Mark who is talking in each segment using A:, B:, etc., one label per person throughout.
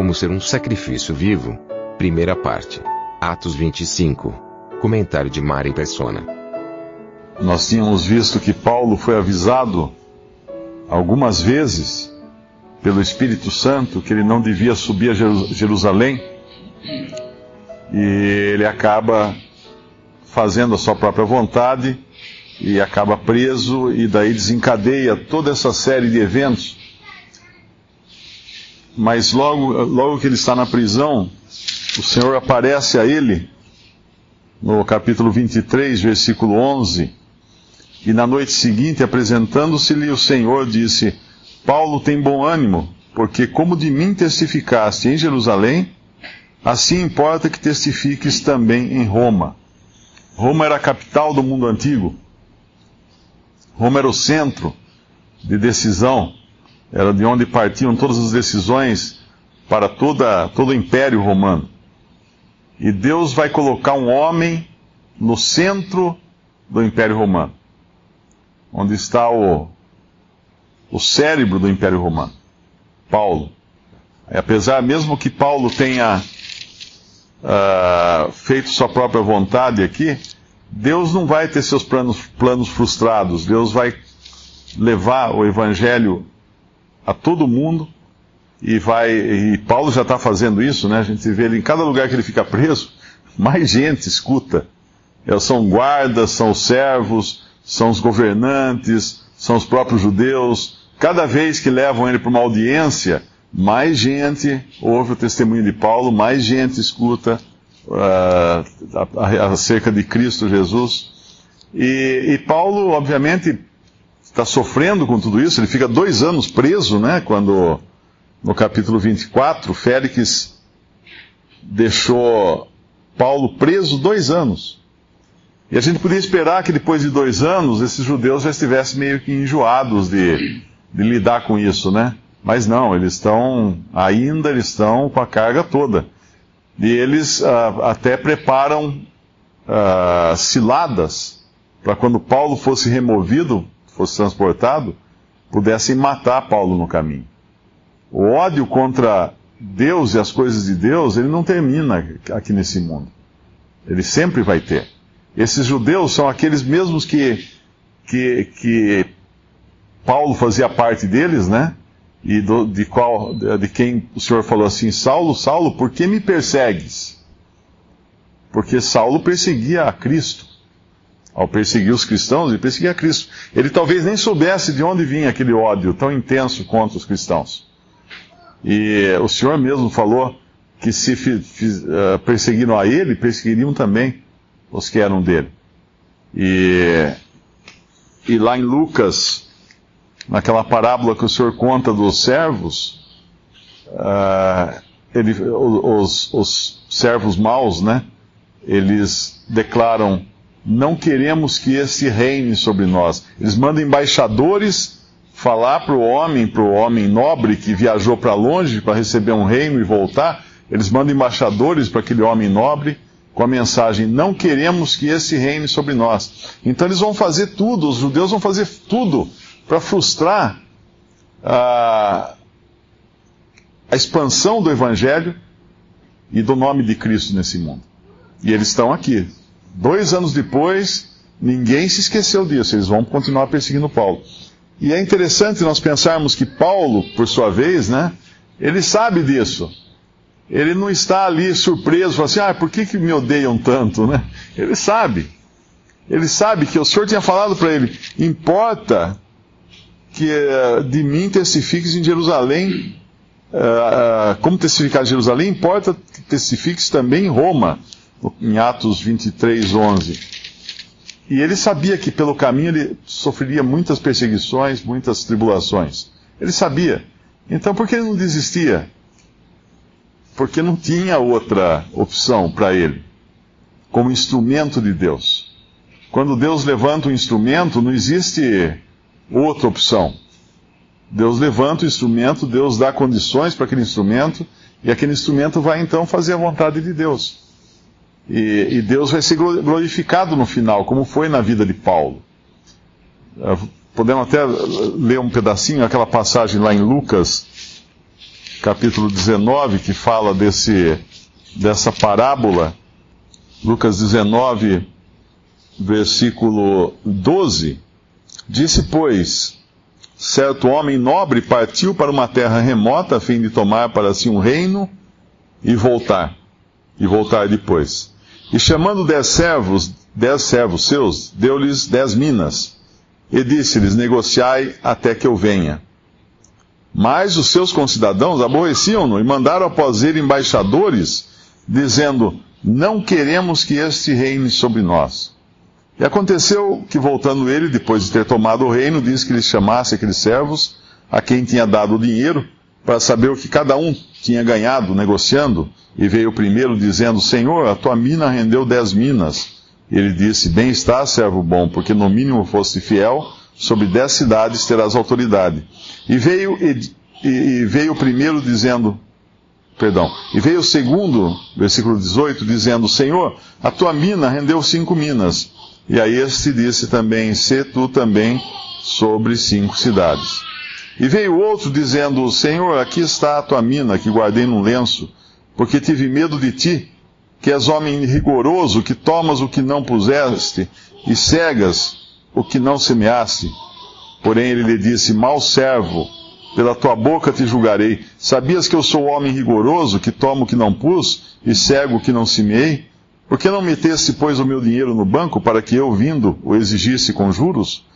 A: Como ser um sacrifício vivo. Primeira parte. Atos 25. Comentário de Mari Persona.
B: Nós tínhamos visto que Paulo foi avisado algumas vezes pelo Espírito Santo que ele não devia subir a Jerusalém e ele acaba fazendo a sua própria vontade e acaba preso e daí desencadeia toda essa série de eventos. Mas logo, logo que ele está na prisão, o Senhor aparece a ele no capítulo 23, versículo 11, e na noite seguinte, apresentando-se-lhe o Senhor, disse: Paulo tem bom ânimo, porque como de mim testificaste em Jerusalém, assim importa que testifiques também em Roma. Roma era a capital do mundo antigo. Roma era o centro de decisão, era de onde partiam todas as decisões para toda, todo o Império Romano. E Deus vai colocar um homem no centro do Império Romano, onde está o, o cérebro do Império Romano, Paulo. E apesar, mesmo que Paulo tenha uh, feito sua própria vontade aqui, Deus não vai ter seus planos, planos frustrados. Deus vai levar o Evangelho a todo mundo e vai. E Paulo já está fazendo isso, né? A gente vê ele em cada lugar que ele fica preso, mais gente escuta. São guardas, são os servos, são os governantes, são os próprios judeus. Cada vez que levam ele para uma audiência, mais gente ouve o testemunho de Paulo, mais gente escuta uh, acerca de Cristo Jesus. E, e Paulo, obviamente, está sofrendo com tudo isso. Ele fica dois anos preso, né? Quando no capítulo 24, Félix deixou Paulo preso dois anos. E a gente podia esperar que depois de dois anos esses judeus já estivessem meio que enjoados de, de lidar com isso, né? Mas não, eles estão, ainda eles estão com a carga toda. E eles uh, até preparam uh, ciladas para quando Paulo fosse removido, fosse transportado, pudessem matar Paulo no caminho. O ódio contra Deus e as coisas de Deus, ele não termina aqui nesse mundo. Ele sempre vai ter. Esses judeus são aqueles mesmos que, que, que Paulo fazia parte deles, né? E do, de, qual, de quem o Senhor falou assim: Saulo, Saulo, por que me persegues? Porque Saulo perseguia a Cristo. Ao perseguir os cristãos, ele perseguia Cristo. Ele talvez nem soubesse de onde vinha aquele ódio tão intenso contra os cristãos. E o Senhor mesmo falou que se uh, perseguiram a ele, perseguiriam também os que eram dele. E, e lá em Lucas, naquela parábola que o Senhor conta dos servos, uh, ele, os, os servos maus, né? Eles declaram: não queremos que esse reine sobre nós. Eles mandam embaixadores falar para o homem, para o homem nobre que viajou para longe para receber um reino e voltar, eles mandam embaixadores para aquele homem nobre com a mensagem: não queremos que esse reine sobre nós. Então eles vão fazer tudo, os judeus vão fazer tudo para frustrar a, a expansão do evangelho e do nome de Cristo nesse mundo. E eles estão aqui. Dois anos depois, ninguém se esqueceu disso, eles vão continuar perseguindo Paulo. E é interessante nós pensarmos que Paulo, por sua vez, né, ele sabe disso. Ele não está ali surpreso, assim, ah, por que, que me odeiam tanto, né? Ele sabe. Ele sabe que o Senhor tinha falado para ele, importa que uh, de mim testifiques em Jerusalém, uh, uh, como testificar em Jerusalém, importa que testifiques também em Roma, em Atos 23, 11. E ele sabia que pelo caminho ele sofreria muitas perseguições, muitas tribulações. Ele sabia. Então por que ele não desistia? Porque não tinha outra opção para ele, como instrumento de Deus. Quando Deus levanta um instrumento, não existe outra opção. Deus levanta o instrumento, Deus dá condições para aquele instrumento, e aquele instrumento vai então fazer a vontade de Deus. E, e Deus vai ser glorificado no final, como foi na vida de Paulo. Ah, podemos até ler um pedacinho, aquela passagem lá em Lucas, capítulo 19, que fala desse, dessa parábola. Lucas 19, versículo 12. Disse, pois, certo homem nobre partiu para uma terra remota a fim de tomar para si um reino e voltar. E voltar depois. E chamando dez servos, dez servos seus, deu-lhes dez minas, e disse-lhes: Negociai até que eu venha. Mas os seus concidadãos aborreciam-no e mandaram após ele embaixadores, dizendo: Não queremos que este reine sobre nós. E aconteceu que, voltando ele, depois de ter tomado o reino, disse que lhes chamasse aqueles servos, a quem tinha dado o dinheiro, para saber o que cada um tinha ganhado negociando. E veio o primeiro dizendo: Senhor, a tua mina rendeu dez minas. Ele disse: Bem está, servo bom, porque no mínimo foste fiel, sobre dez cidades terás autoridade. E veio, e, e veio o primeiro dizendo: Perdão. E veio o segundo, versículo 18, dizendo: Senhor, a tua mina rendeu cinco minas. E a este disse também: Se tu também sobre cinco cidades. E veio outro dizendo: Senhor, aqui está a tua mina que guardei num lenço, porque tive medo de ti, que és homem rigoroso, que tomas o que não puseste e cegas o que não semeaste. Porém ele lhe disse: Mal servo, pela tua boca te julgarei. Sabias que eu sou homem rigoroso, que tomo o que não pus e cego o que não semeei? Por que não meteste, pois, o meu dinheiro no banco, para que eu, vindo, o exigisse com juros?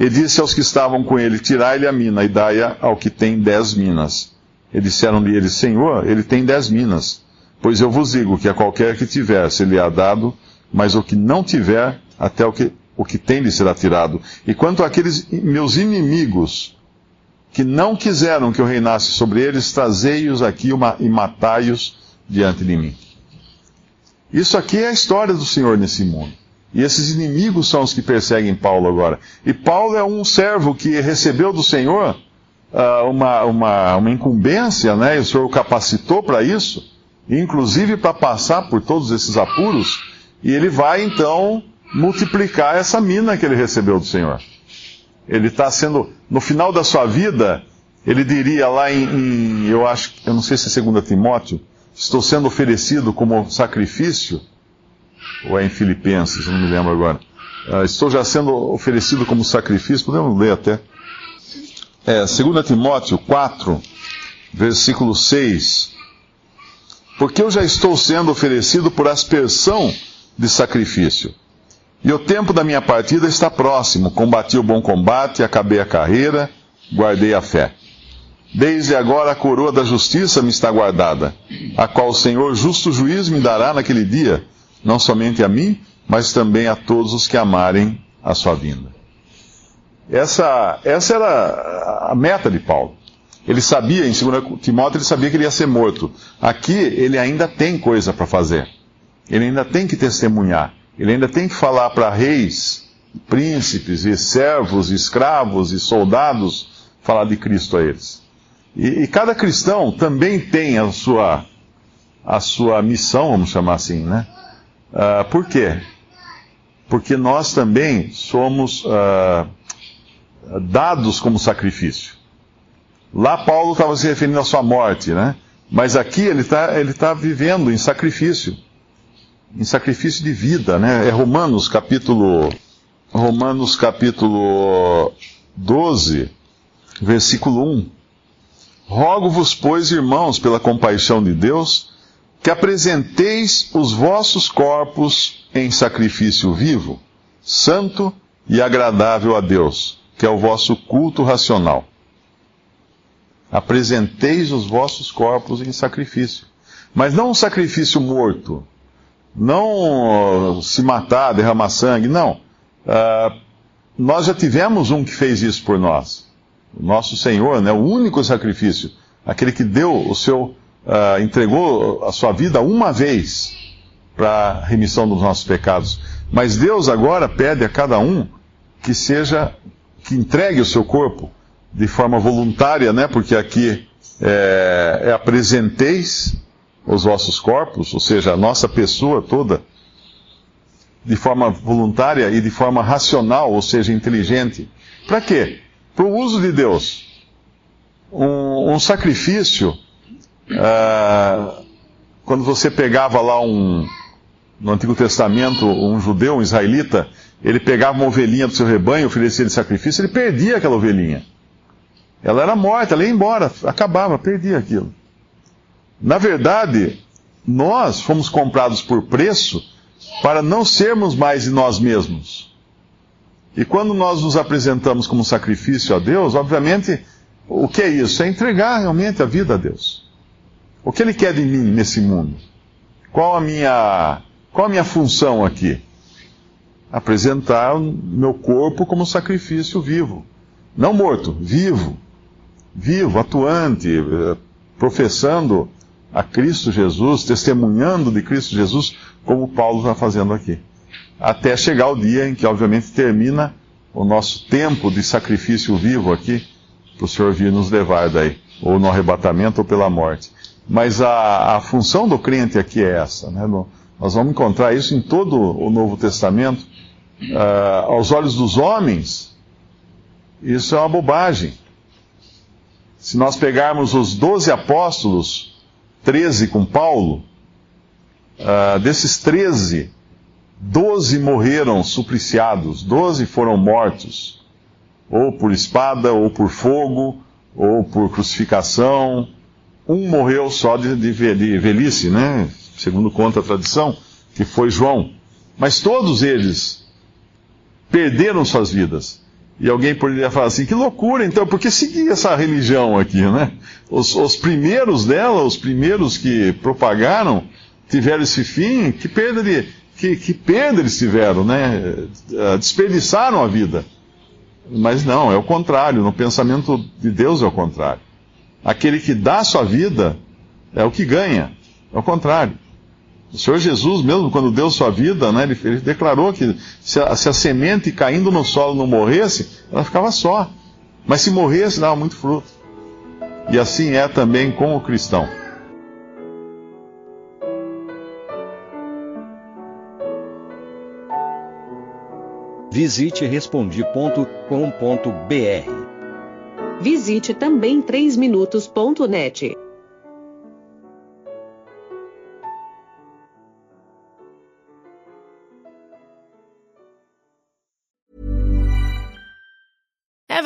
B: E disse aos que estavam com ele: Tirai-lhe a mina e dai-a ao que tem dez minas. E disseram-lhe eles: Senhor, ele tem dez minas. Pois eu vos digo que a qualquer que tiver se lhe há dado, mas o que não tiver, até o que, o que tem lhe será tirado. E quanto àqueles meus inimigos, que não quiseram que eu reinasse sobre eles, trazei-os aqui e matai-os diante de mim. Isso aqui é a história do Senhor nesse mundo. E esses inimigos são os que perseguem Paulo agora. E Paulo é um servo que recebeu do Senhor uh, uma, uma, uma incumbência, né? E o Senhor o capacitou para isso, inclusive para passar por todos esses apuros. E ele vai então multiplicar essa mina que ele recebeu do Senhor. Ele está sendo, no final da sua vida, ele diria lá em, em, eu acho, eu não sei se é 2 Timóteo, estou sendo oferecido como sacrifício ou é em Filipenses, não me lembro agora. Uh, estou já sendo oferecido como sacrifício, podemos ler até. É, 2 Timóteo 4, versículo 6. Porque eu já estou sendo oferecido por aspersão de sacrifício. E o tempo da minha partida está próximo. Combati o bom combate, acabei a carreira, guardei a fé. Desde agora a coroa da justiça me está guardada, a qual o Senhor, justo juiz, me dará naquele dia não somente a mim, mas também a todos os que amarem a sua vinda. Essa, essa era a meta de Paulo. Ele sabia, em 2 Timóteo, ele sabia que ele ia ser morto. Aqui, ele ainda tem coisa para fazer. Ele ainda tem que testemunhar. Ele ainda tem que falar para reis, príncipes e servos, e escravos e soldados, falar de Cristo a eles. E, e cada cristão também tem a sua, a sua missão, vamos chamar assim, né? Uh, por quê? Porque nós também somos uh, dados como sacrifício. Lá Paulo estava se referindo à sua morte, né? Mas aqui ele está ele tá vivendo em sacrifício. Em sacrifício de vida, né? É Romanos capítulo, Romanos capítulo 12, versículo 1. Rogo-vos, pois, irmãos, pela compaixão de Deus, que apresenteis os vossos corpos em sacrifício vivo, santo e agradável a Deus, que é o vosso culto racional. Apresenteis os vossos corpos em sacrifício. Mas não um sacrifício morto. Não se matar, derramar sangue, não. Uh, nós já tivemos um que fez isso por nós. o nosso Senhor, né, o único sacrifício, aquele que deu o seu, uh, entregou a sua vida uma vez para remissão dos nossos pecados. Mas Deus agora pede a cada um que seja, que entregue o seu corpo de forma voluntária, né? Porque aqui é, é apresenteis os vossos corpos, ou seja, a nossa pessoa toda, de forma voluntária e de forma racional, ou seja, inteligente. Para quê? Para o uso de Deus. Um, um sacrifício, uh, quando você pegava lá um, no Antigo Testamento, um judeu, um israelita, ele pegava uma ovelhinha do seu rebanho, oferecia de sacrifício, ele perdia aquela ovelhinha. Ela era morta, ela ia embora, acabava, perdia aquilo. Na verdade, nós fomos comprados por preço para não sermos mais de nós mesmos. E quando nós nos apresentamos como sacrifício a Deus, obviamente, o que é isso? É entregar realmente a vida a Deus. O que Ele quer de mim nesse mundo? Qual a minha qual a minha função aqui? Apresentar meu corpo como sacrifício vivo. Não morto, vivo. Vivo, atuante, eh, professando a Cristo Jesus, testemunhando de Cristo Jesus, como Paulo está fazendo aqui. Até chegar o dia em que, obviamente, termina o nosso tempo de sacrifício vivo aqui, para o Senhor vir nos levar daí, ou no arrebatamento ou pela morte. Mas a, a função do crente aqui é essa, né? No, nós vamos encontrar isso em todo o Novo Testamento. Uh, aos olhos dos homens, isso é uma bobagem. Se nós pegarmos os doze apóstolos, treze com Paulo, uh, desses treze, doze morreram supliciados, doze foram mortos, ou por espada, ou por fogo, ou por crucificação. Um morreu só de, de velhice, né? Segundo conta a tradição, que foi João. Mas todos eles perderam suas vidas. E alguém poderia falar assim: que loucura, então, por que seguir essa religião aqui, né? Os, os primeiros dela, os primeiros que propagaram, tiveram esse fim, que perda, de, que, que perda eles tiveram, né? Eh, desperdiçaram a vida. Mas não, é o contrário, no pensamento de Deus é o contrário. Aquele que dá sua vida é o que ganha, é o contrário. O Senhor Jesus, mesmo quando deu sua vida, né, ele, ele declarou que se a, se a, semente caindo no solo não morresse, ela ficava só. Mas se morresse, dava muito fruto. E assim é também com o cristão.
C: Visite respondi.com.br.
D: Visite também 3minutos.net.